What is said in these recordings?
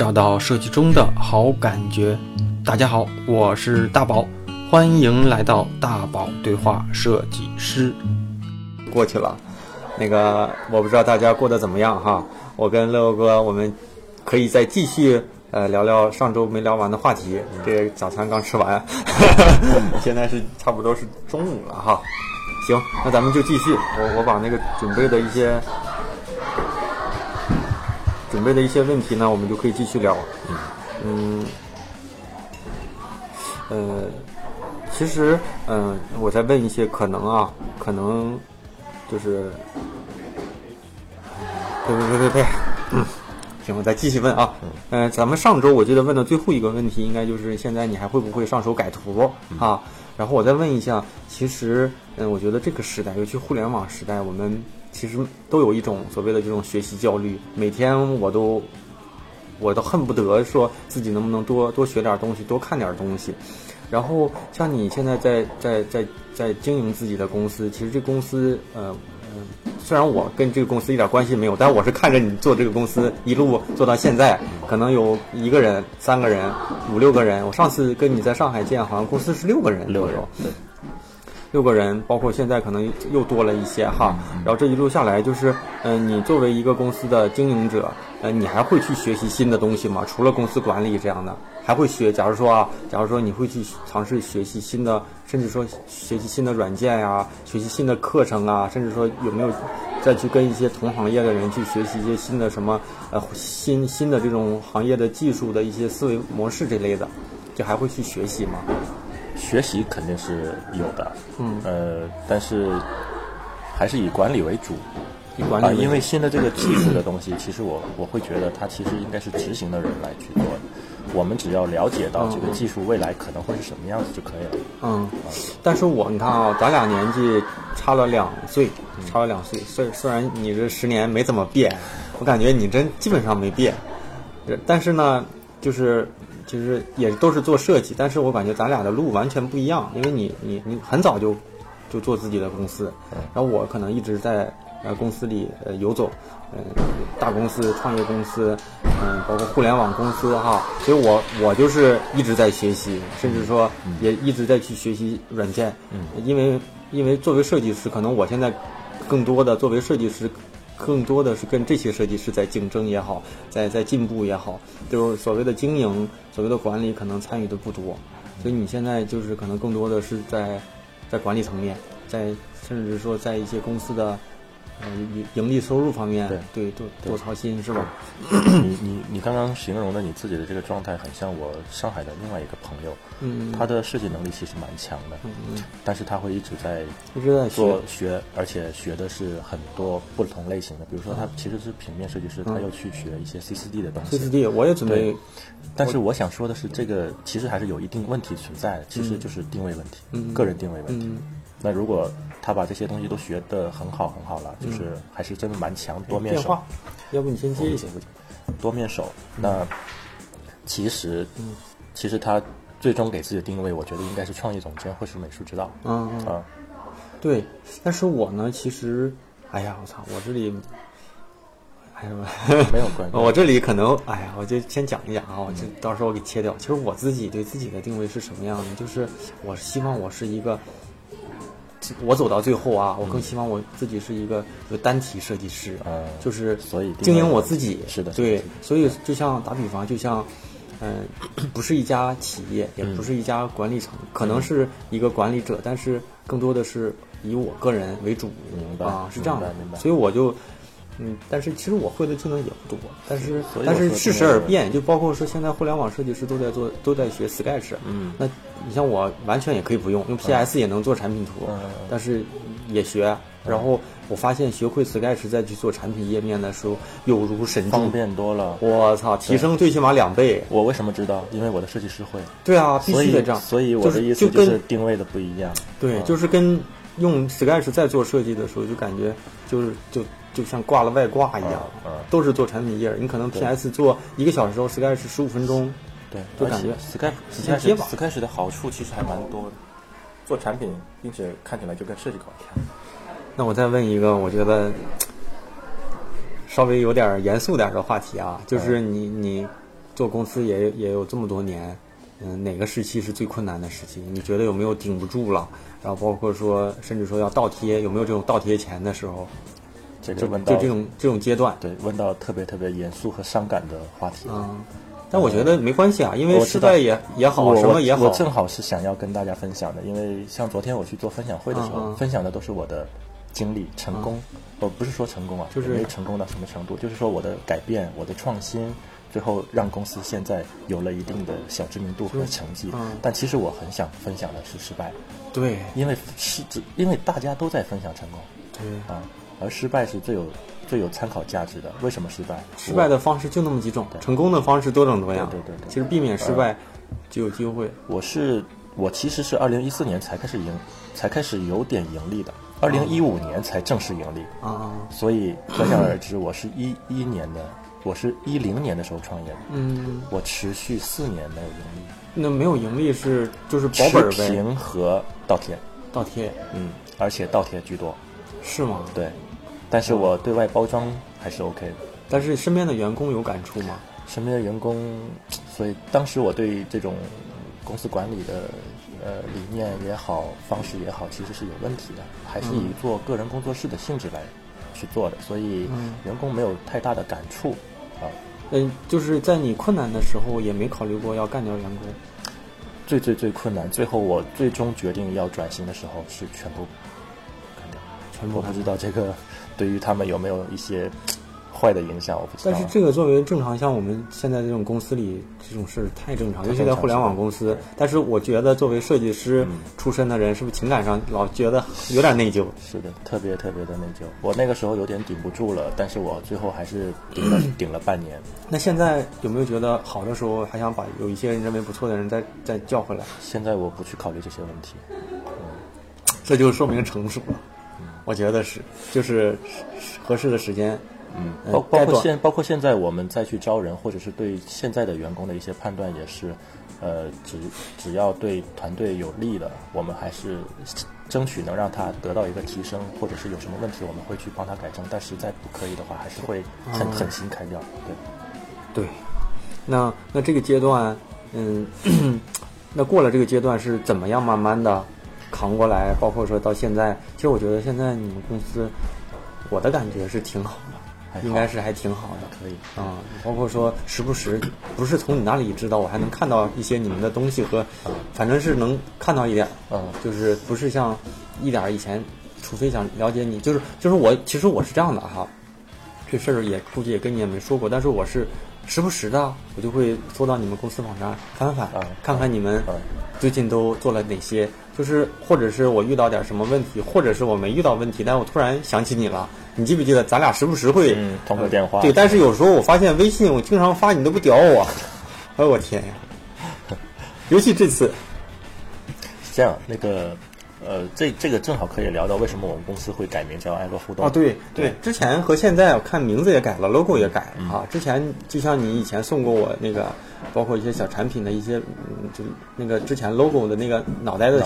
找到设计中的好感觉。大家好，我是大宝，欢迎来到大宝对话设计师。过去了，那个我不知道大家过得怎么样哈。我跟乐乐哥，我们可以再继续呃聊聊上周没聊完的话题。这早餐刚吃完，现在是差不多是中午了哈。行，那咱们就继续。我我把那个准备的一些准备的一些问题呢，我们就可以继续聊。嗯，呃，其实，嗯、我在问一些可能啊，可能就是，呸呸呸呸呸，行，我再继续问啊。嗯、咱们上周我记得问的最后一个问题，应该就是现在你还会不会上手改图啊？然后我再问一下，其实，嗯，我觉得这个时代，尤其互联网时代，我们其实都有一种所谓的这种学习焦虑，每天我都我都恨不得说自己能不能多多学点东西，多看点东西。然后像你现在在在在在经营自己的公司，其实这公司呃嗯，虽然我跟这个公司一点关系没有，但我是看着你做这个公司一路做到现在，可能有一个人、三个人、五六个人。我上次跟你在上海见，好像公司是六个人，六个人。六个人，包括现在可能又多了一些哈。然后这一路下来，就是，嗯、你作为一个公司的经营者，呃，你还会去学习新的东西吗？除了公司管理这样的，还会学？假如说啊，假如说你会去尝试学习新的，甚至说学习新的软件呀、学习新的课程啊，甚至说有没有再去跟一些同行业的人去学习一些新的什么呃新新的这种行业的技术的一些思维模式这类的，就还会去学习吗？学习肯定是有的，嗯，呃，但是还是以管理为主。管理为主因为新的这个技术的东西，其实我我会觉得它其实应该是执行的人来去做的。我们只要了解到这个技术未来可能会是什么样子就可以了。嗯，但是我你看啊，咱俩年纪差了两岁，差了两岁。虽虽然你这十年没怎么变，我感觉你真基本上没变。呃但是呢，就是就是也都是做设计，但是我感觉咱俩的路完全不一样，因为你你你很早就就做自己的公司，然后我可能一直在呃公司里呃游走，嗯、大公司、创业公司，嗯、包括互联网公司哈，所以我我就是一直在学习，甚至说也一直在去学习软件，嗯，因为因为作为设计师，可能我现在更多的作为设计师。更多的是跟这些设计师在竞争也好，在在进步也好，就是所谓的经营、所谓的管理，可能参与的不多，所以你现在就是可能更多的是在在管理层面，在甚至说在一些公司的呃盈盈利收入方面，对对多多操心是吧？你你你刚刚形容的你自己的这个状态，很像我上海的另外一个朋友，嗯，他的设计能力其实蛮强的，嗯但是他会一直在一直在学做学，而且学的是很多不同类型的，比如说他其实是平面设计师，他又去学一些 C 4 D 的东西。C 4 D 我也准备，但是我想说的是，这个其实还是有一定问题存在的，其实就是定位问题，个人定位问题。嗯那如果他把这些东西都学得很好很好了，就是还是真的蛮强，多面手要不你先接一下，多面手。那其实，其实他最终给自己的定位，我觉得应该是创意总监或是美术指导。嗯嗯。啊，对，但是我呢，其实，哎呀，我操，我这里，哎呀，没有关系。我这里可能，哎呀，我就先讲一讲啊，我就到时候我给切掉。其实我自己对自己的定位是什么样的？就是我希望我是一个，我走到最后啊，我更希望我自己是一个就单体设计师，嗯就是所以经营我自己。是的对，所以就像打比方，就像。嗯，不是一家企业，也嗯不是一家管理层，可能是一个管理者，但是更多的是以我个人为主明白啊，是这样的明白。所以我就，嗯，但是其实我会的技能也不多，但是但是适说这个时而变，就包括说现在互联网设计师都在做，都在学 Sketch，嗯那你像我完全也可以不用，用 PS 也能做产品图，但是也学。然后我发现学会 Sketch 再去做产品页面的时候，有如神助方。便多了。我操，提升最起码两倍。我为什么知道？因为我的设计师会，对啊，必须得这样。所以我的意思就跟是定位的不一样。对，嗯就是跟用 Sketch 在做设计的时候，就感觉就是就就像挂了外挂一样，都是做产品页。你可能 PS 做一个小时后，Sketch 十五分钟，对，就感觉吧 Sky 的好处其实还蛮多的，做产品，并且看起来就跟设计稿一样。那我再问一个，我觉得稍微有点严肃点的话题啊，就是你你做公司也也有这么多年，嗯，哪个时期是最困难的时期？你觉得有没有顶不住了？然后包括说，甚至说要倒贴，有没有这种倒贴钱的时候？就这个问到就这种这种阶段，对问到特别特别严肃和伤感的话题。嗯，但我觉得没关系啊，因为我知道时代也也好，什么也好，我正好是想要跟大家分享的，因为像昨天我去做分享会的时候，嗯嗯分享的都是我的经历、成功。我不是说成功啊，就是没成功到什么程度，就是说我的改变、我的创新，最后让公司现在有了一定的小知名度和成绩。嗯但其实我很想分享的是失败，对因为是指因为大家都在分享成功对，啊，而失败是最有最有参考价值的。为什么失败？失败的方式就那么几种，成功的方式多种多样。对对对对其实避免失败就有机会。我是我其实是二零一四年才开始盈，才开始有点盈利的，二零一五年才正式盈利，啊，所以可想而知，我是一一年的，我是一零年的时候创业的，嗯，我持续四年没有盈利，那没有盈利是就是保本儿呗，持平和倒贴，倒贴嗯，而且倒贴居多，是吗？对，但是我对外包装还是 OK 的。但是身边的员工有感触吗？身边的员工，所以当时我对这种公司管理的呃理念也好，方式也好，其实是有问题的，还是以做个人工作室的性质来去做的，所以员工没有太大的感触啊。嗯，就是在你困难的时候，也没考虑过要干掉员工。最最最困难，最后我最终决定要转型的时候，是全部干掉。全部我不知道这个对于他们有没有一些坏的影响，我不知道。但是这个作为正常，像我们现在这种公司里，这种事太正常，尤其在互联网公司。但是我觉得，作为设计师出身的人，是不是情感上老觉得有点内疚？是的，特别特别的内疚。我那个时候有点顶不住了，但是我最后还是顶了顶了半年。那现在有没有觉得好的时候，还想把有一些认为不错的人再再叫回来？现在我不去考虑这些问题。这就说明成熟了。我觉得是，就是合适的时间。嗯，呃包包括现包括现在我们再去招人，或者是对现在的员工的一些判断，也是，呃，只只要对团队有利的，我们还是争取能让他得到一个提升，或者是有什么问题，我们会去帮他改正。但实在不可以的话，还是会狠嗯狠心开掉。对，对，那那这个阶段，嗯，那过了这个阶段是怎么样慢慢的扛过来？包括说到现在，其实我觉得现在你们公司，我的感觉是挺好的，好应该是还挺好的。可以。啊、包括说时不时不是从你那里知道，我还能看到一些你们的东西和，反正是能看到一点儿，嗯就是不是像一点儿以前，除非想了解你，就是就是我其实我是这样的哈，这事儿也估计也跟你也没说过，但是我是时不时的我就会搜到你们公司网站翻翻，嗯看看你们嗯最近都做了哪些，就是或者是我遇到点什么问题，或者是我没遇到问题，但我突然想起你了。你记不记得咱俩时不时会嗯通个电话对，但是有时候我发现微信我经常发你都不屌我，哎呦我天呀！尤其这次，是这样，那个呃，这这个正好可以聊到为什么我们公司会改名叫爱乐互动啊，对对，之前和现在我看名字也改了，logo 也改嗯了啊。之前就像你以前送过我那个，包括一些小产品的一些，嗯，就那个之前 logo 的那个脑袋的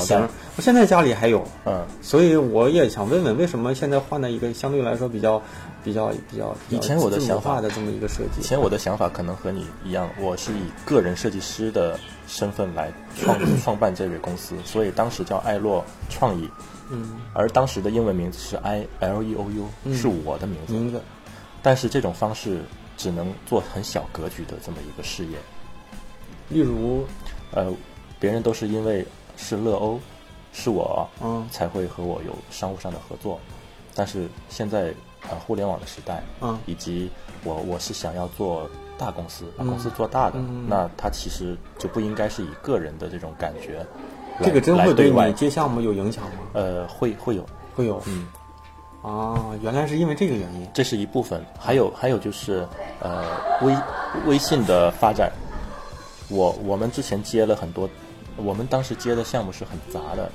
我现在家里还有，嗯，所以我也想问问，为什么现在换了一个相对来说比较、比较、比较以前我的想法的这么一个设计？以前我的想法可能和你一样，我是以个人设计师的身份来创 创办这个公司，所以当时叫爱洛创意，嗯，而当时的英文名字是 I L E O U，、是我的名字。名字但是这种方式只能做很小格局的这么一个事业，例如，呃，别人都是因为是乐欧，是我，嗯才会和我有商务上的合作。但是现在呃互联网的时代，嗯以及我我是想要做大公司，把公司做大的，嗯那它其实就不应该是以个人的这种感觉，这个真会对你接项目有影响吗？呃会会有，会有，嗯，啊，原来是因为这个原因。这是一部分，还有还有就是呃微微信的发展，我我们之前接了很多，我们当时接的项目是很杂的，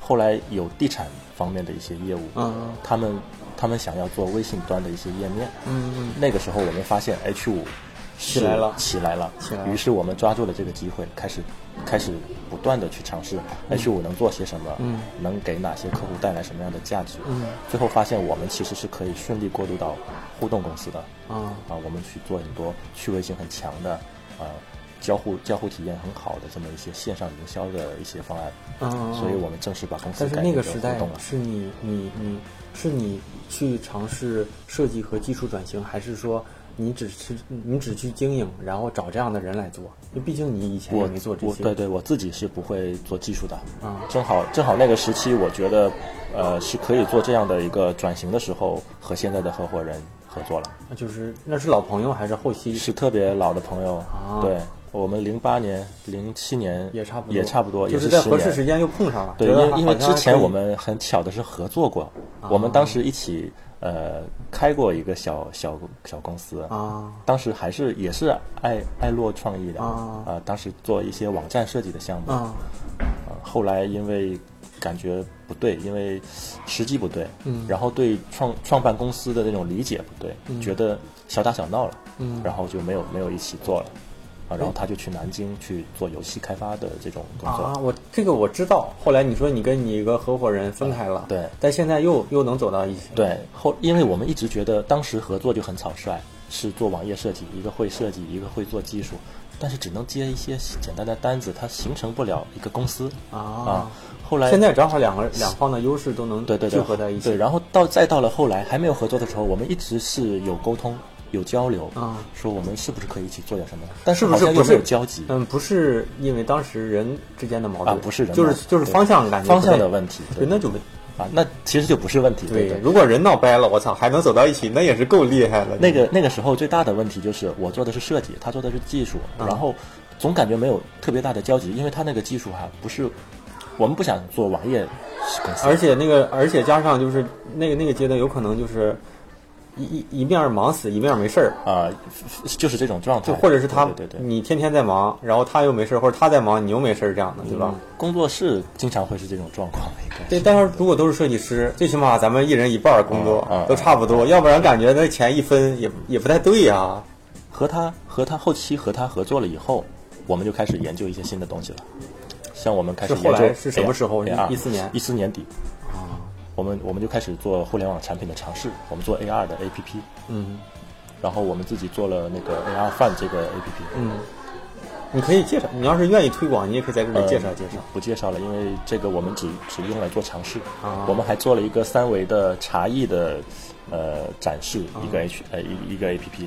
后来有地产方面的一些业务，嗯。他们他们想要做微信端的一些页面，嗯嗯。那个时候我们发现 H 五起来了。起来了，起来了。于是我们抓住了这个机会，开始开始不断的去尝试 H 五能做些什么，嗯。能给哪些客户带来什么样的价值，嗯。最后发现我们其实是可以顺利过渡到互动公司的，啊啊，我们去做很多趣味性很强的，呃交互交互体验很好的这么一些线上营销的一些方案，嗯，所以我们正式把公司但是改那个时代。是你你你是你去尝试设计和技术转型，还是说你只是你只去经营，然后找这样的人来做？因为毕竟你以前也我没做这些。我对对，我自己是不会做技术的。嗯正好正好那个时期，我觉得呃是可以做这样的一个转型的时候，和现在的合伙人合作了，那就是那是老朋友还是后期？是特别老的朋友。啊对我们零八年、零七年也差不多，也差不多，就是在合适时间又碰上了。对，因为因为之前我们很巧的是合作过，我们当时一起呃开过一个小小小公司啊当时还是也是爱爱洛创意的啊呃，当时做一些网站设计的项目，啊呃后来因为感觉不对，因为时机不对，嗯然后对创创办公司的那种理解不对，觉得小打小闹了，嗯然后就没有没有一起做了。啊，然后他就去南京去做游戏开发的这种工作。啊！我这个我知道。后来你说你跟你一个合伙人分开了，对但现在又又能走到一起。对，后因为我们一直觉得当时合作就很草率，是做网页设计，一个会设计，一个会做技术，但是只能接一些简单的单子，它形成不了一个公司啊啊。后来现在正好两个两方的优势都能聚对对对合在一起。对，然后到再到了后来还没有合作的时候，我们一直是有沟通。有交流啊说我们是不是可以一起做点什么？但是不是不是有交集嗯，不是因为当时人之间的矛盾啊？不是人就是就是方向感觉方向的问题，对，那就没啊，那其实就不是问题，对？如果人闹掰了，我操，还能走到一起，那也是够厉害了。那个那个时候最大的问题就是我做的是设计，他做的是技术，嗯然后总感觉没有特别大的交集，因为他那个技术哈不是我们不想做网页而且那个，而且加上就是那个那个阶段，有可能就是一一一面忙死，一面没事儿。啊、就是这种状态，就或者是他，对对你天天在忙，然后他又没事儿，或者他在忙，你又没事儿，这样的，对吧？嗯工作室经常会是这种状况，对，但是如果都是设计师，最起码咱们一人一半儿工作、嗯嗯都差不多，要不然感觉那钱一分也也不太对呀、和他和他后期和他合作了以后，我们就开始研究一些新的东西了。像我们开始研究后来是什么时候 AR 14年。一四年底我们我们就开始做互联网产品的尝试，我们做 AR 的 APP，嗯然后我们自己做了那个 AR Fun 这个 APP。嗯，你可以介绍，你要是愿意推广，你也可以在这里呃介绍介绍。不介绍了，因为这个我们只只用来做尝试。啊我们还做了一个三维的茶艺的呃展示，一个 H 呃一一个 APP。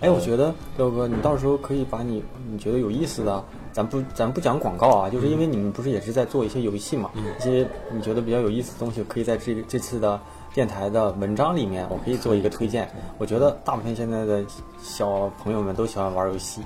哎，我觉得彪哥，你到时候可以把你你觉得有意思的，咱不咱不讲广告啊，就是因为你们不是也是在做一些游戏嘛，一些你觉得比较有意思的东西，可以在这这次的电台的文章里面，我可以做一个推荐。我觉得大部分现在的小朋友们都喜欢玩游戏，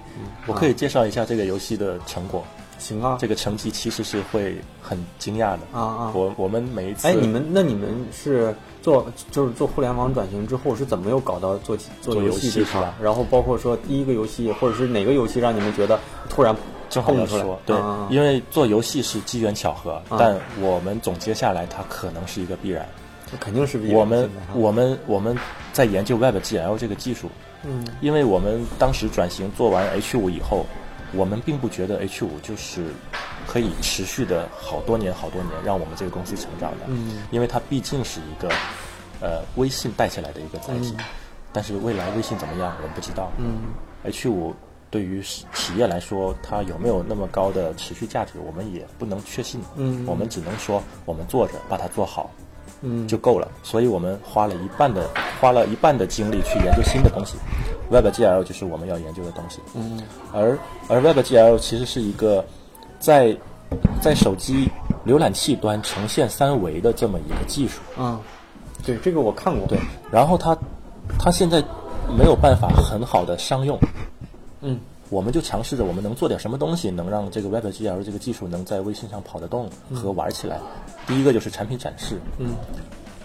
我可以介绍一下这个游戏的成果。行啊，这个成绩其实是会很惊讶的啊啊我我们每一次，哎，你们那你们是做就是做互联网转型之后是怎么又搞到做做游戏戏这块？然后包括说第一个游戏或者是哪个游戏让你们觉得突然正好要说，对，啊因为做游戏是机缘巧合，但我们总结下来，它可能是一个必然。肯定是必然我们我们我们在研究 WebGL 这个技术，嗯。因为我们当时转型做完 H 五以后，我们并不觉得 H 五就是可以持续的好多年好多年让我们这个公司成长的，嗯。因为它毕竟是一个呃微信带起来的一个载体，但是未来微信怎么样我们不知道，嗯。H 五对于企业来说，它有没有那么高的持续价值，我们也不能确信。嗯我们只能说我们做着把它做好嗯就够了。所以我们花了一半的花了一半的精力去研究新的东西，WebGL 就是我们要研究的东西。嗯而而 WebGL 其实是一个在在手机浏览器端呈现三维的这么一个技术。嗯，对这个我看过，对，然后它它现在没有办法很好的商用。嗯。我们就尝试着我们能做点什么东西，能让这个 WebGL 这个技术能在微信上跑得动和玩起来。第一个就是产品展示，嗯，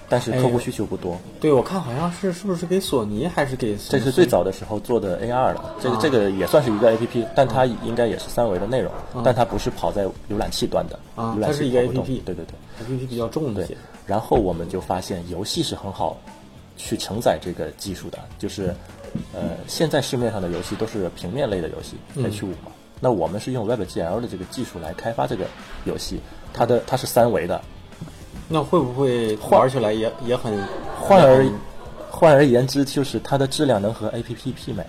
但是客户需求不多。对我看好像是是不是给索尼还是给这是最早的时候做的 AR 了，这个、啊。这个也算是一个 APP，但它应该也是三维的内容，但它不是跑在浏览器端的，浏览啊它是一个器跑不动 APP 对。对对 APP 比较重一对。些。。然后我们就发现游戏是很好去承载这个技术的，就是呃，现在市面上的游戏都是平面类的游戏，H 五嘛。那我们是用 WebGL 的这个技术来开发这个游戏，它的它是三维的，那会不会玩起来也也很换而换而言之，就是它的质量能和 APP 媲美。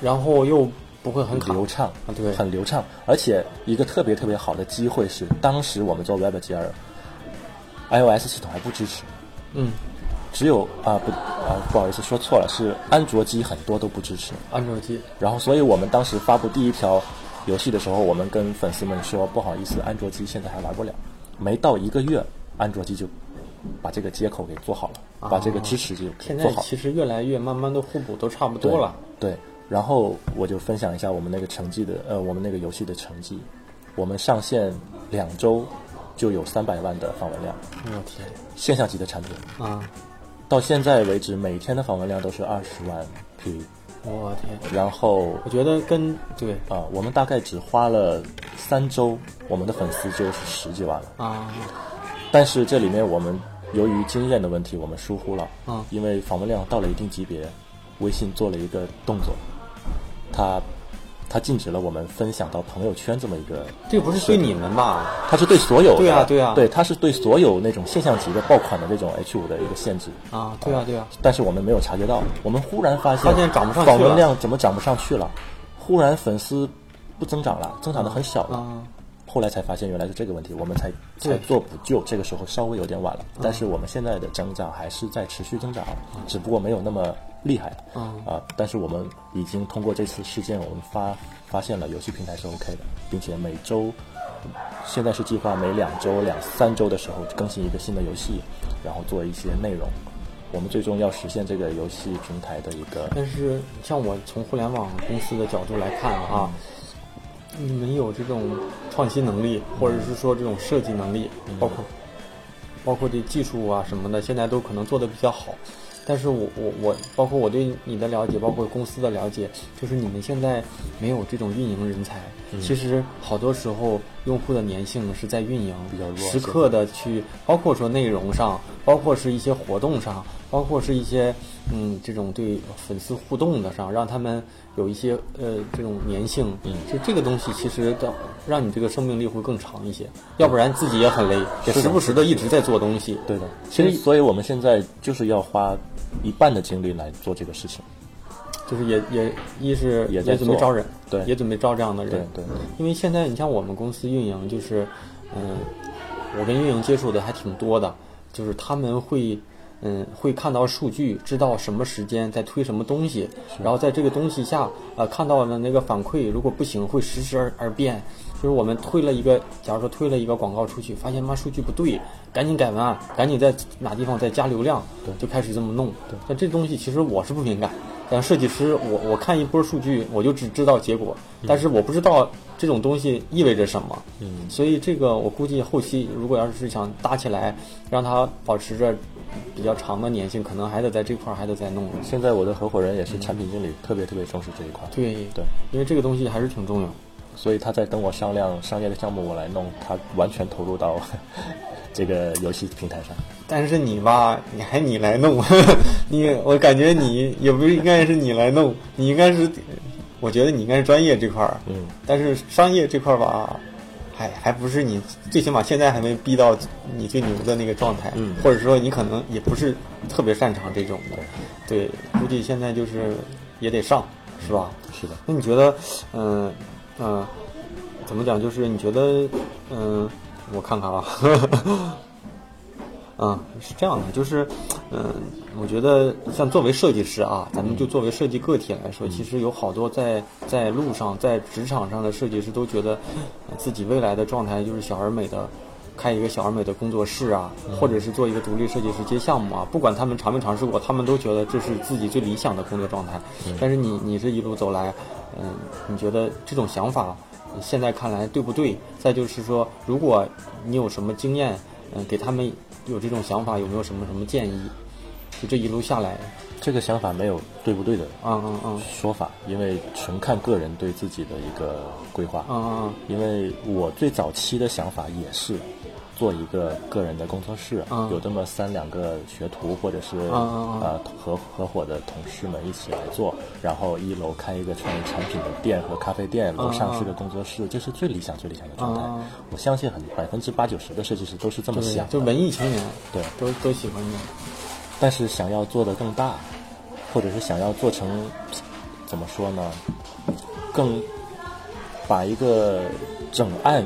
然后又不会很卡流畅啊对很流畅。而且一个特别特别好的机会是，当时我们做 WebGL。iOS 系统还不支持，嗯，只有啊不啊不好意思说错了，是安卓机很多都不支持。安卓机，然后，所以我们当时发布第一条游戏的时候，我们跟粉丝们说不好意思，安卓机现在还玩不了。没到一个月，安卓机就把这个接口给做好了，把这个支持就给现在做好。其实越来越慢慢的互补都差不多了。对，然后我就分享一下我们那个成绩的呃，我们那个游戏的成绩，我们上线两周就有三百万的访问量，我天现象级的产品。啊！到现在为止，每天的访问量都是二十万 PV，我天，然后我觉得跟对啊、我们大概只花了三周，我们的粉丝就是十几万了。啊，但是这里面我们由于经验的问题，我们疏忽了。嗯因为访问量到了一定级别，微信做了一个动作，它它禁止了我们分享到朋友圈这么一个，这个不是对你们吧？它是对所有的，对啊对啊对，它是对所有那种现象级的爆款的这种 H 五的一个限制。啊，对啊，对啊，但是我们没有察觉到，我们忽然发现发现涨不上去了访问量怎么涨不上去了？忽然粉丝不增长了，增长的很小了。啊后来才发现原来是这个问题，我们才才做补救。这个时候稍微有点晚了，但是我们现在的增长还是在持续增长，只不过没有那么厉害。嗯啊，但是我们已经通过这次事件，我们发发现了游戏平台是 OK 的，并且每周现在是计划每两周、两三周的时候更新一个新的游戏，然后做一些内容。我们最终要实现这个游戏平台的一个但是像我从互联网公司的角度来看啊，你们有这种创新能力，或者是说这种设计能力，包括包括这技术啊什么的，现在都可能做的比较好。但是我我我，包括我对你的了解，包括公司的了解，就是你们现在没有这种运营人才。其实好多时候，用户的粘性是在运营，比较弱时刻的去，包括说内容上，包括是一些活动上，包括是一些嗯这种对粉丝互动的上，让他们有一些呃这种粘性。嗯就这个东西其实的让你这个生命力会更长一些，要不然自己也很累，也时不时的一直在做东西。对的。其实所以我们现在就是要花一半的精力来做这个事情。就是也也一是也在准备招人，对也准备招这样的人，对因为现在你像我们公司运营，就是嗯，我跟运营接触的还挺多的，就是他们会嗯会看到数据，知道什么时间在推什么东西，然后在这个东西下呃看到了那个反馈，如果不行会实时而而变。就是我们推了一个，假如说推了一个广告出去，发现妈数据不对，赶紧改文案，赶紧在哪地方再加流量，就开始这么弄。对，但这东西其实我是不敏感，但设计师我我看一波数据，我就只知道结果，但是我不知道这种东西意味着什么。嗯，所以这个我估计后期如果要是想搭起来，让它保持着比较长的粘性，可能还得在这块儿还得再弄。现在我的合伙人也是产品经理，特别特别重视这一块。对对，因为这个东西还是挺重要。所以他在跟我商量商业的项目，我来弄，他完全投入到 这个游戏平台上。但是你吧，你还你来弄，你我感觉你也不应该是你来弄，你应该是，我觉得你应该是专业这块儿，嗯，但是商业这块儿吧，还还不是你最起码现在还没逼到你最牛的那个状态，嗯或者说你可能也不是特别擅长这种的，对，估计现在就是也得上，是吧？是的，那你觉得，嗯、嗯、怎么讲？就是你觉得，嗯、我看看啊，嗯，是这样的，就是，嗯、我觉得像作为设计师啊，咱们就作为设计个体来说，其实有好多在在路上、在职场上的设计师都觉得，呃自己未来的状态就是小而美的。开一个小而美的工作室啊，或者是做一个独立设计师接项目啊，不管他们尝没尝试过，他们都觉得这是自己最理想的工作状态。但是你你这一路走来，嗯，你觉得这种想法现在看来对不对？再就是说，如果你有什么经验，嗯，给他们有这种想法，有没有什么什么建议？就这一路下来，这个想法没有对不对的嗯嗯嗯说法，因为纯看个人对自己的一个规划。嗯嗯因为我最早期的想法也是做一个个人的工作室，嗯有这么三两个学徒或者是、呃合合伙的同事们一起来做，然后一楼开一个创意产品的店和咖啡店，楼上是个工作室，这是最理想最理想的状态。我相信很百分之八九十的设计师都是这么想，的。就文艺青年，对都都喜欢这样。但是想要做的更大，或者是想要做成，怎么说呢？更把一个整案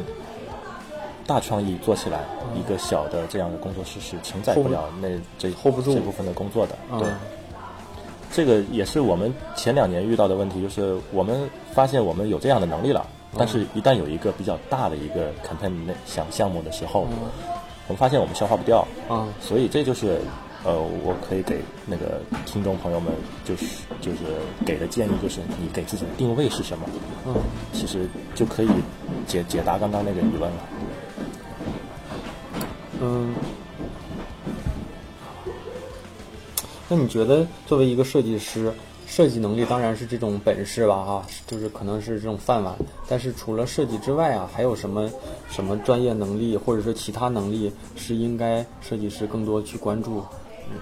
大创意做起来，一个小的这样的工作室是承载不了那这 hold 不住。这部分的工作的。嗯。对，这个也是我们前两年遇到的问题，就是我们发现我们有这样的能力了，但是一旦有一个比较大的一个 campaign 那项项目的时候，我们发现我们消化不掉，啊所以这就是呃，我可以给那个听众朋友们就是就是给的建议，就是你给自己的定位是什么，嗯。其实就可以解解答刚刚那个疑问了。嗯。那你觉得作为一个设计师，设计能力当然是这种本事吧，哈，就是可能是这种饭碗。但是除了设计之外啊，还有什么什么专业能力，或者说其他能力是应该设计师更多去关注？嗯，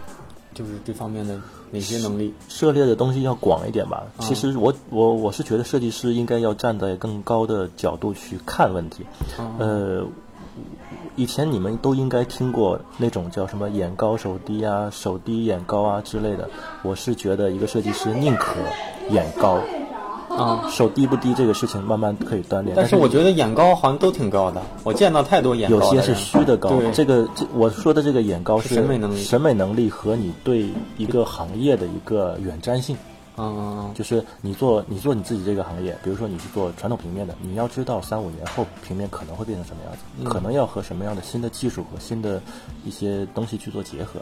就是这方面的哪些能力？涉猎的东西要广一点吧。其实我我我是觉得设计师应该要站在更高的角度去看问题。呃，以前你们都应该听过那种叫什么眼高手低啊、手低眼高啊之类的。我是觉得一个设计师宁可眼高，啊，手低不低这个事情慢慢可以锻炼。但是我觉得眼高好像都挺高的，我见到太多眼高有些是虚的高对，这个这我说的这个眼高是审美能力审美能力和你对一个行业的一个远瞻性。嗯嗯就是你做你做你自己这个行业，比如说你是做传统平面的，你要知道三五年后平面可能会变成什么样子，可能要和什么样的新的技术和新的一些东西去做结合。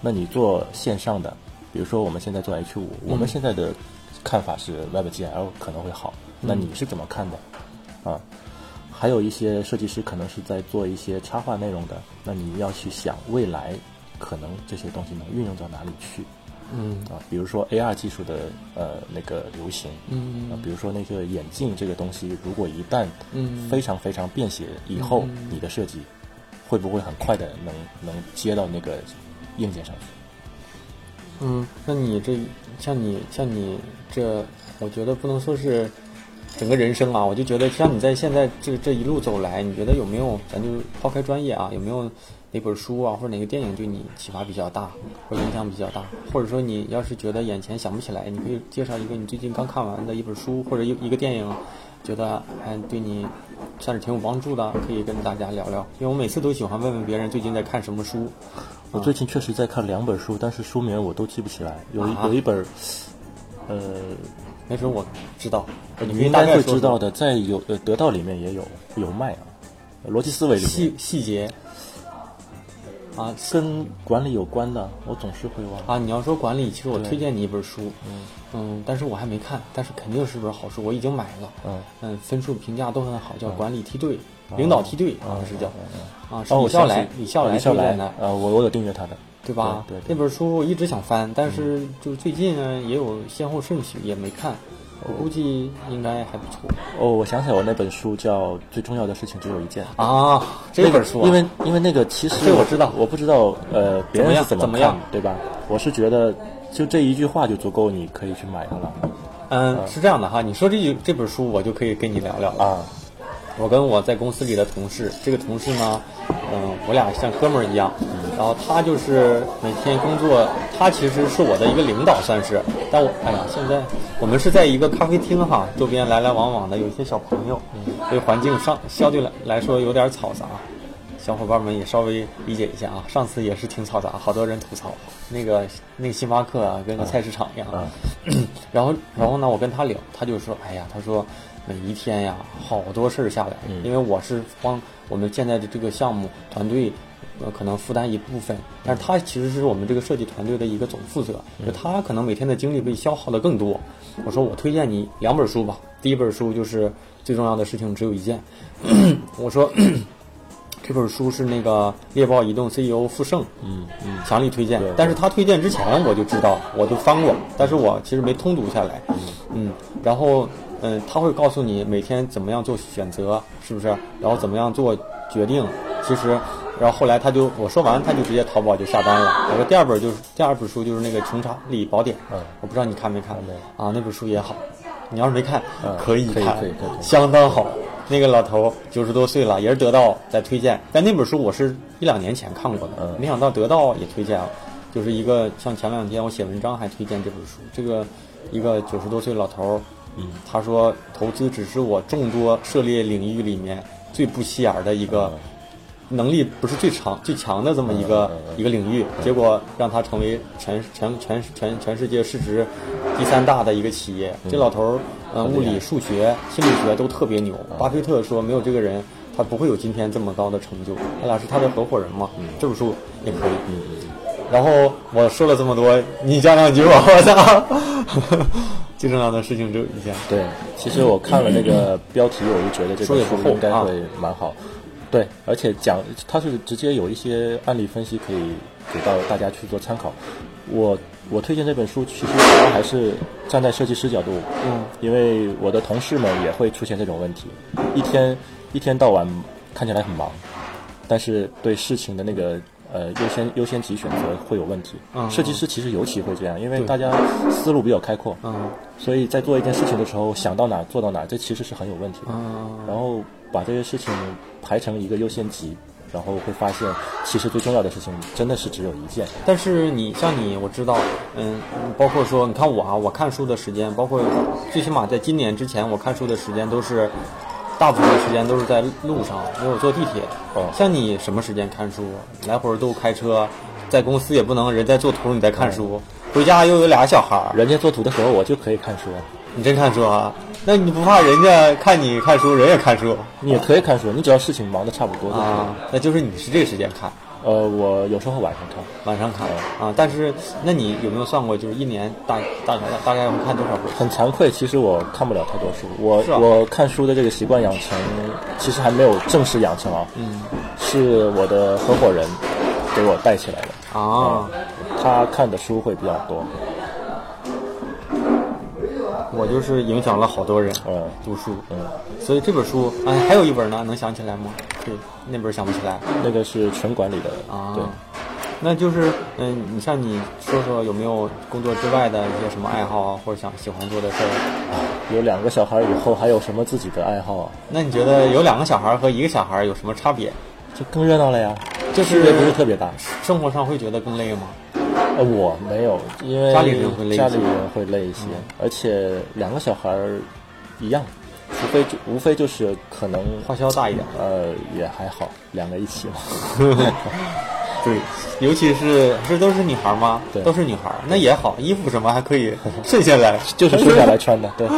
那你做线上的，比如说我们现在做 H 五、我们现在的看法是 WebGL 可能会好，那你是怎么看的？啊，还有一些设计师可能是在做一些插画内容的，那你要去想未来可能这些东西能运用到哪里去。嗯。啊，比如说 AR 技术的呃那个流行，嗯。啊，比如说那个眼镜这个东西，如果一旦嗯。非常非常便携以后，你的设计会不会很快的能能接到那个硬件上去？嗯，那你这像你像你这，我觉得不能说是整个人生啊，我就觉得像你在现在这这一路走来，你觉得有没有，咱就抛开专业啊，有没有哪本书啊或者哪个电影对你启发比较大，或者影响比较大？或者说你要是觉得眼前想不起来，你可以介绍一个你最近刚看完的一本书或者一一个电影，觉得嗯对你算是挺有帮助的，可以跟大家聊聊。因为我每次都喜欢问问别人最近在看什么书。我最近确实在看两本书，但是书名我都记不起来。有一、啊有一本，呃，没准我知道，你应该会知道的，在有呃得到里面也有有卖啊，逻辑思维里面细细节啊跟管理有关的，我总是会忘。啊！你要说管理，其实我推荐你一本书，嗯但是我还没看，但是肯定是本好书，我已经买了，嗯嗯，分数评价都很好，叫《管理梯队》，领导梯队好像是叫啊，是哦，李笑来，李笑来李笑来推荐的，呃，我我有订阅他的，对吧？对对那本书我一直想翻，但是就最近呢也有先后顺序，也没看，我估计应该还不错哦，我想起来，我那本书叫《最重要的事情只有一件》。啊。这本书啊，因为因为那个其实这我知道我不知道呃别人是怎么怎么样看，对吧？我是觉得就这一句话就足够，你可以去买它了嗯，是这样的哈，你说这句这本书，我就可以跟你聊聊了。啊。我跟我在公司里的同事，这个同事呢，嗯，我俩像哥们儿一样。然后他就是每天工作，他其实是我的一个领导，算是。但我哎呀，现在我们是在一个咖啡厅哈，周边来来往往的有一些小朋友，所以环境上相对来来说有点嘈杂。小伙伴们也稍微理解一下啊，上次也是挺嘈杂，好多人吐槽那个那个星巴克啊，跟个菜市场一样。啊 然后然后呢，我跟他聊，他就说，哎呀，他说每一天呀，好多事儿下来，因为我是帮我们现在的这个项目团队。呃，可能负担一部分，但是他其实是我们这个设计团队的一个总负责，就他可能每天的精力被消耗的更多。我说我推荐你两本书吧，第一本书就是最重要的事情只有一件。我说 这本书是那个猎豹移动 CEO 傅盛，嗯嗯强力推荐。但是他推荐之前我就知道，我就翻过，但是我其实没通读下来。嗯，然后嗯，他会告诉你每天怎么样做选择，是不是？然后怎么样做决定。其实，然后后来他就我说完，他就直接淘宝就下单了。我说第二本就是第二本书就是那个《穷查理宝典》，嗯。我不知道你看没看。没啊？那本书也好，你要是没看，嗯可以可以看可以可以可以。相当好。那个老头九十多岁了，也是得到在推荐，但那本书我是一两年前看过的，嗯。没想到得到也推荐了，就是一个像前两天我写文章还推荐这本书，这个一个九十多岁老头儿嗯，他说投资只是我众多涉猎领域里面最不起眼儿的一个。能力不是最强最强的这么一个、一个领域，结果让他成为全全全全全世界市值第三大的一个企业。这老头儿，嗯，物理、数学、心理学都特别牛。巴菲特说，没有这个人，他不会有今天这么高的成就。他俩是他的合伙人嘛？这本书也可以。然后我说了这么多，你讲两句吧，我操！最重要的事情只有一件。对，其实我看了那个 标题，我就觉得这说也不厚本书应该啊会蛮好。对，而且讲它是直接有一些案例分析可以给到大家去做参考。我我推荐这本书，其实主要还是站在设计师角度，嗯，因为我的同事们也会出现这种问题，一天一天到晚看起来很忙，但是对事情的那个呃优先优先级选择会有问题。嗯设计师其实尤其会这样，因为大家思路比较开阔，嗯所以在做一件事情的时候，想到哪做到哪，这其实是很有问题的。嗯然后把这些事情排成一个优先级，然后会发现，其实最重要的事情真的是只有一件。但是你像你，我知道，嗯，包括说，你看我啊，我看书的时间，包括最起码在今年之前，我看书的时间都是大部分时间都是在路上，因为我坐地铁。哦像你什么时间看书？来回都开车，在公司也不能人在做图你在看书，回家又有俩小孩儿，人家做图的时候，我就可以看书，你真看书啊？那你不怕人家看你看书，人也看书你也可以看书，你只要事情忙得差不多就可以。啊？那就是你是这个时间看。呃，我有时候晚上看，晚上看啊，但是那你有没有算过，就是一年大大概大概会看多少本？很惭愧，其实我看不了太多书。我、啊我看书的这个习惯养成，其实还没有正式养成啊。嗯是我的合伙人给我带起来的。啊，他看的书会比较多。我就是影响了好多人嗯读书，嗯，所以这本书，哎，还有一本呢，能想起来吗？对，那本想不起来那个是纯管理的。啊。对。那就是，嗯，你像你说说有没有工作之外的一些什么爱好啊，或者想喜欢做的事儿？有两个小孩以后，还有什么自己的爱好啊？那你觉得有两个小孩和一个小孩有什么差别？就更热闹了呀，就是不是特别大。生活上会觉得更累吗？呃，我没有，因为家里人会累一些嗯家里人会累一些，而且两个小孩儿一样，除非就无非就是可能花销大一点。呃也还好，两个一起嘛。对，尤其是这都是女孩吗？对都是女孩，那也好，衣服什么还可以 剩下来，就是剩下来穿的，对，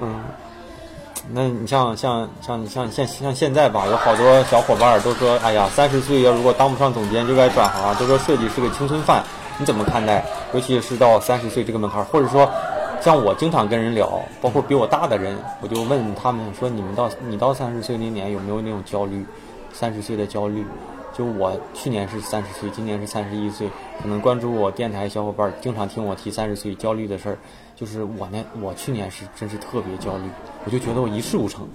嗯那你像像像像像像现在吧，有好多小伙伴儿都说，哎呀，三十岁要如果当不上总监就该转行，都说设计是个青春饭，你怎么看待？尤其是到三十岁这个门槛，或者说，像我经常跟人聊，包括比我大的人，我就问他们说，你们到你到三十岁那年有没有那种焦虑？三十岁的焦虑？就我去年是三十岁，今年是三十一岁，可能关注我电台小伙伴儿经常听我提三十岁焦虑的事儿，就是我呢，我去年是真是特别焦虑，我就觉得我一事无成，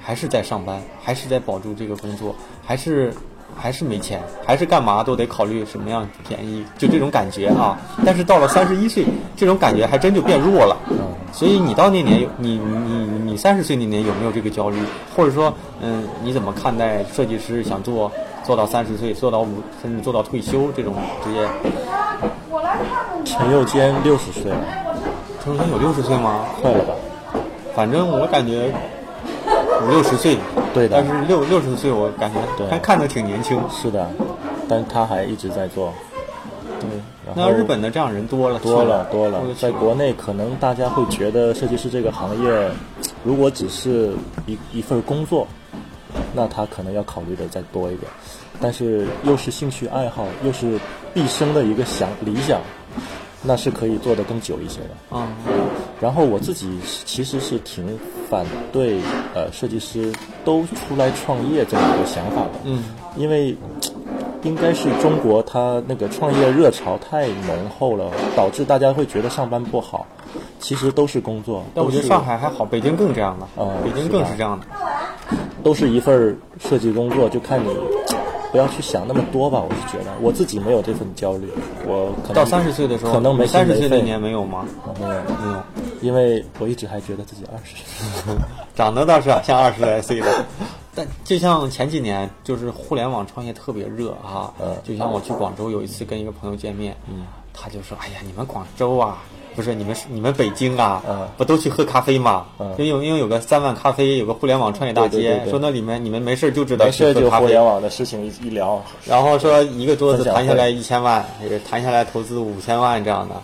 还是在上班，还是在保住这个工作，还是还是没钱，还是干嘛都得考虑什么样便宜，就这种感觉啊。但是到了三十一岁，这种感觉还真就变弱了。所以你到那年有你你你三十岁那年有没有这个焦虑？或者说，嗯，你怎么看待设计师想做做到三十岁，做到五甚至做到退休这种职业？陈佑坚六十岁了，陈生有六十岁吗？快了吧？反正我感觉五六十岁，对的。但是六六十岁我感觉对。还看着挺年轻。是的，但他还一直在做，对，然后那日本的这样人多了，多了多了。在国内可能大家会觉得设计师这个行业，如果只是一一份工作，那他可能要考虑的再多一点，但是又是兴趣爱好，又是毕生的一个想理想，那是可以做得更久一些的。啊，然后我自己其实是挺反对呃设计师都出来创业这么一个想法的，嗯，因为应该是中国它那个创业热潮太浓厚了，导致大家会觉得上班不好，其实都是工作。但我觉得上海还好，北京更这样的，呃北京更是这样的。都是一份儿设计工作，就看你不要去想那么多吧。我是觉得我自己没有这份焦虑，我可能到三十岁的时候，可能没三十岁那年没有吗？没有，没有，因为我一直还觉得自己二十岁。长得倒是像二十来岁的。但就像前几年，就是互联网创业特别热啊。嗯就像我去广州有一次跟一个朋友见面，嗯，他就说：“哎呀，你们广州啊，不是你们是你们北京啊，嗯不都去喝咖啡吗？嗯因为有因为有个三万咖啡，有个互联网创业大街，对对对对说那里面你们没事就知道去没事就喝咖啡互联，网的事情一一聊，然后说一个桌子谈下来会一千万，也谈下来投资五千万这样的，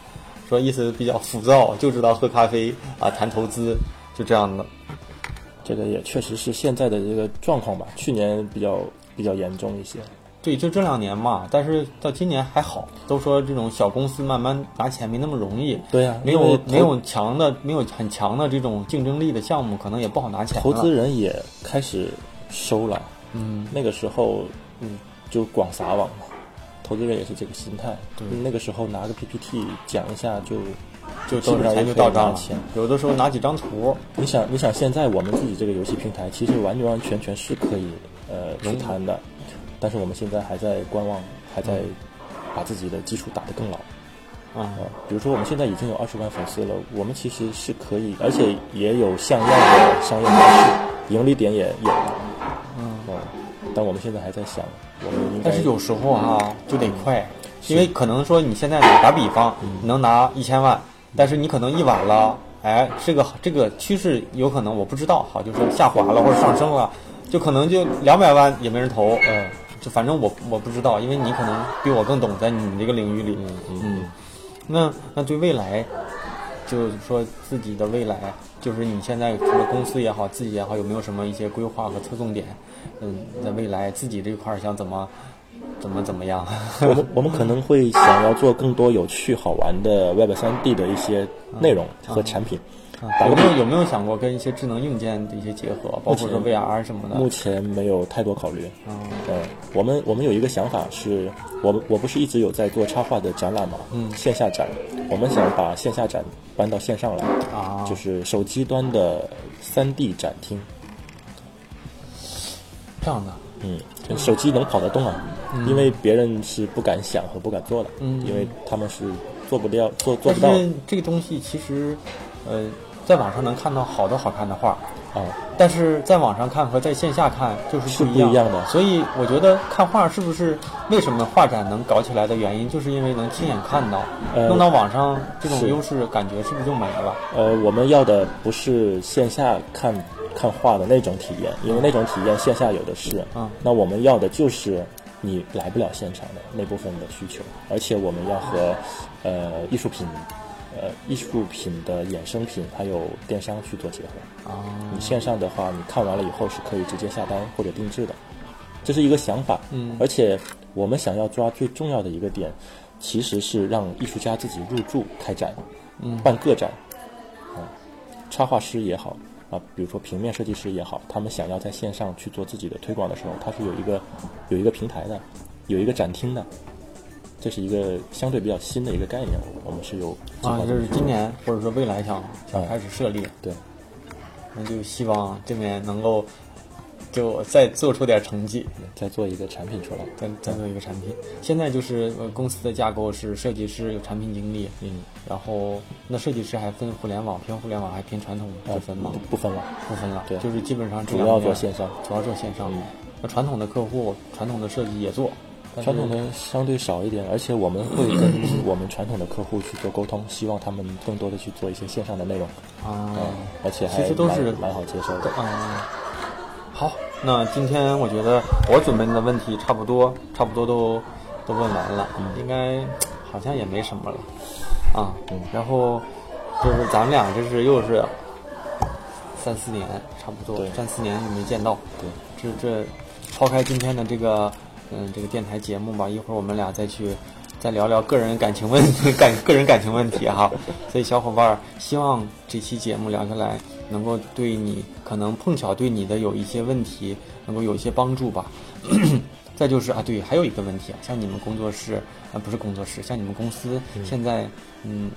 说意思比较浮躁，就知道喝咖啡啊，谈投资就这样的。这个也确实是现在的这个状况吧。去年比较比较严重一些，对，就这两年嘛，但是到今年还好，都说这种小公司慢慢拿钱没那么容易。对呀没有没有强的，没有很强的这种竞争力的项目，可能也不好拿钱。投资人也开始收了。嗯，那个时候，嗯，就广撒网嘛，投资人也是这个心态。那个时候拿个 PPT 讲一下就，就基本上就就到账了。有的时候拿几张图，你想，你想现在我们自己这个游戏平台，其实完完全全是可以呃去谈的，但是我们现在还在观望，还在把自己的基础打得更牢。啊、啊，比如说我们现在已经有二十万粉丝了，我们其实是可以，而且也有像样的商业模式，盈利点也有。嗯，但我们现在还在想，我们应该但是有时候啊，就得快，因为可能说你现在打比方，你能拿一千万，但是你可能一晚了，哎，这个这个趋势有可能我不知道，好，就是下滑了或者上升了，就可能就两百万也没人投，嗯，就反正我我不知道，因为你可能比我更懂在你这个领域里，嗯嗯，那那对未来，就是说自己的未来，就是你现在除了公司也好，自己也好，有没有什么一些规划和侧重点？嗯，在未来自己这块儿想怎么怎么怎么样？我们我们可能会想要做更多有趣好玩的 Web 三 D 的一些内容和产品。有没有有没有想过跟一些智能硬件的一些结合，包括说 VR 什么的？目前没有太多考虑。嗯呃，我们我们有一个想法是，我们我不是一直有在做插画的展览嘛，嗯线下展，我们想把线下展搬到线上来，啊就是手机端的三 D 展厅，这样的，嗯，手机能跑得动啊，因为别人是不敢想和不敢做的，嗯因为他们是做不掉做做不到这个东西其实，呃，在网上能看到好多好看的画，啊，但是在网上看和在线下看就是是不一样不一样的所以我觉得看画是不是为什么画展能搞起来的原因，就是因为能亲眼看到，呃弄到网上这种优势感觉是不是就没了？呃，我们要的不是线下看看画的那种体验，因为那种体验线下有的是。嗯那我们要的就是你来不了现场的那部分的需求，而且我们要和呃艺术品、呃艺术品的衍生品还有电商去做结合。啊，你线上的话，你看完了以后是可以直接下单或者定制的，这是一个想法。嗯。而且我们想要抓最重要的一个点，其实是让艺术家自己入驻开展，嗯。办个展，啊，插画师也好啊，比如说平面设计师也好，他们想要在线上去做自己的推广的时候，它是有一个有一个平台的，有一个展厅的，这是一个相对比较新的一个概念，我们是有啊，就是今年或者说未来想想啊开始设立，对。那就希望这边能够就再做出点成绩。再做一个产品出来，再再做一个产品。现在就是呃，公司的架构是设计师有产品经理，嗯，然后那设计师还分互联网偏互联网还偏传统不分吗不？分了，不分了，对就是基本上主要做线上，主要做线上。那传统的客户，传统的设计也做，传统的相对少一点，而且我们会跟我们传统的客户去做沟通，希望他们更多的去做一些线上的内容，啊，而且还其实都是蛮蛮好接受的。啊，好，那今天我觉得我准备的问题差不多，差不多都都问完了，应该好像也没什么了。啊。然后就是咱们俩这是又是三四年，差不多三四年也没见到。对，这这抛开今天的这个嗯这个电台节目吧，一会儿我们俩再去再聊聊个人感情问 感个人感情问题哈。所以小伙伴儿希望这期节目聊下来，能够对你可能碰巧对你的有一些问题能够有一些帮助吧。再就是啊，对，还有一个问题啊，像你们工作室啊，不是工作室，像你们公司现在嗯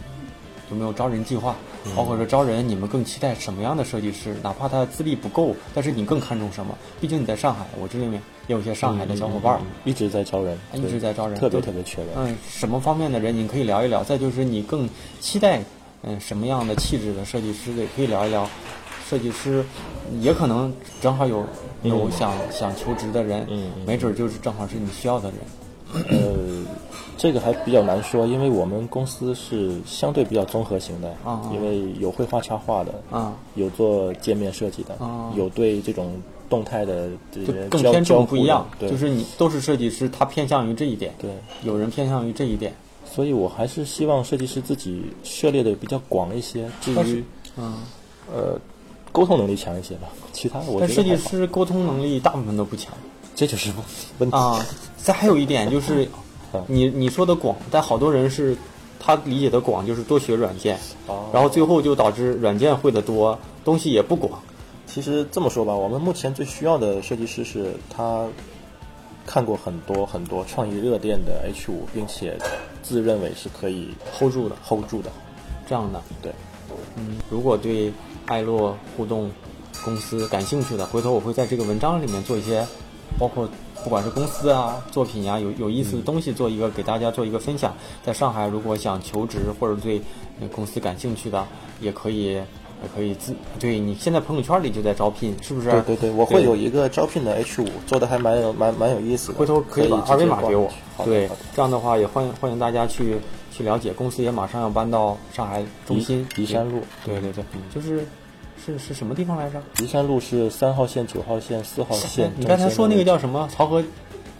有没有招人计划？包括说招人，你们更期待什么样的设计师？哪怕他资历不够，但是你更看重什么？毕竟你在上海，我这里面也有一些上海的小伙伴一直在招人，一直在招人特别特别缺人。嗯，什么方面的人，你可以聊一聊。再就是你更期待，嗯，什么样的气质的设计师，也可以聊一聊。设计师也可能正好有有想、想求职的人，没准儿就是正好是你需要的人。呃，这个还比较难说，因为我们公司是相对比较综合型的，啊因为有绘画插画的，啊，有做界面设计的，啊。有对这种动态的这就些交更偏重不一样，对，就是你都是设计师，他偏向于这一点，对，有人偏向于这一点，所以我还是希望设计师自己涉猎的比较广一些，至于嗯，呃沟通能力强一些吧，其他的我但设计师沟通能力大部分都不强。这就是问题。啊。再还有一点就是啊，你你说的广，但好多人是他理解的广就是多学软件，哦然后最后就导致软件会的多，东西也不广。其实这么说吧，我们目前最需要的设计师是他看过很多很多创意热点的 H 五，并且自认为是可以 hold 住的 hold 住的。这样的，对，嗯，如果对爱洛互动公司感兴趣的，回头我会在这个文章里面做一些，包括不管是公司啊、作品呀、有有意思的东西，做一个给大家做一个分享。在上海，如果想求职或者对呃公司感兴趣的，也可以也可以自对你现在朋友圈里就在招聘，是不是？对对对，我会有一个招聘的 H 五，做的还蛮有蛮蛮有意思的。回头可以把二维码给我。对，这样的话也欢迎欢迎大家去去了解。公司也马上要搬到上海中心宜宜山路。对对对，就是是是什么地方来着？宜山路是三号线、九号线、四号线。你刚才说那个叫叫什么？漕河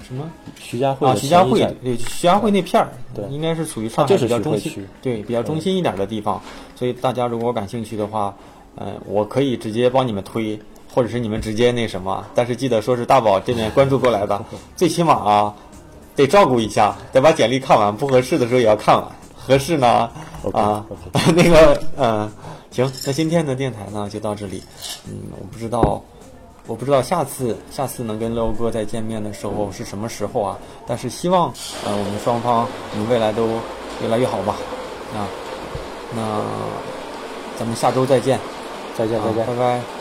什么？啊，徐家汇啊徐家汇前一站对徐家汇那片儿，对应该是属于上海就是比较中心对，比较中心一点的地方。所以大家如果感兴趣的话，嗯，我可以直接帮你们推，或者是你们直接那什么，但是记得说是大宝这边关注过来的，最起码啊，得照顾一下，得把简历看完，不合适的时候也要看完，合适呢啊 那个嗯、行，那今天的电台呢就到这里，嗯，我不知道。我不知道下次下次能跟六哥再见面的时候是什么时候啊？但是希望呃我们双方我们未来都越来越好吧。啊，那咱们下周再见，再见再见啊。拜拜。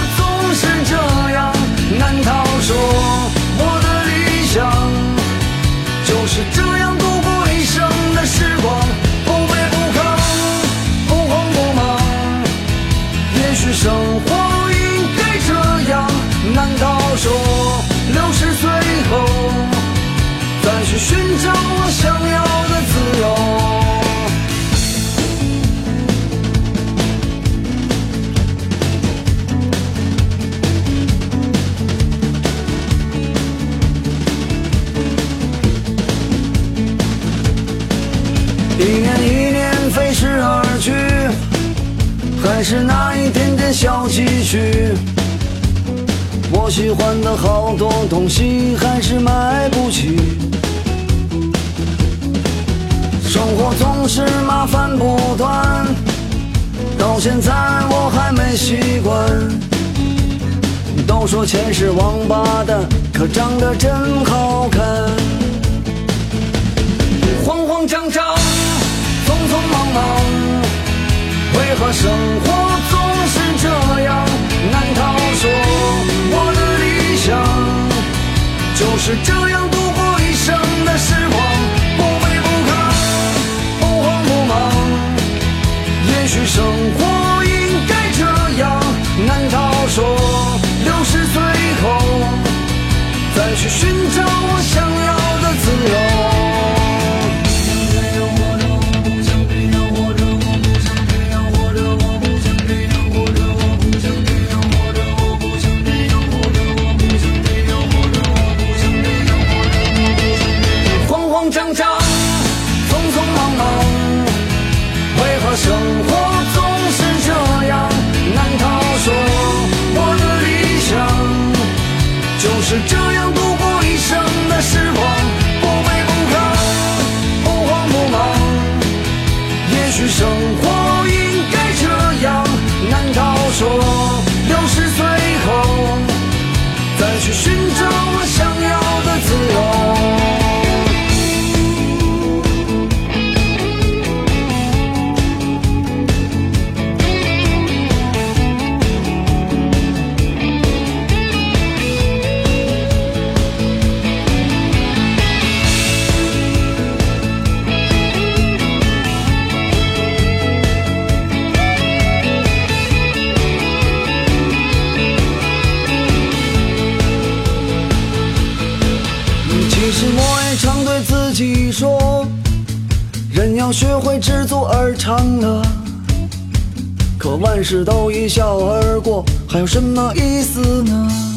去寻找我想要的自由？一年一年飞逝而去，还是那一点点小积蓄。我喜欢的好多东西还是买不起。生活总是麻烦不断，到现在我还没习惯。都说钱是王八蛋，可长得真好看。慌慌张张，匆匆忙忙，为何生活总是这样？难道说我的理想就是这样去寻找我想要事都一笑而过，还有什么意思呢？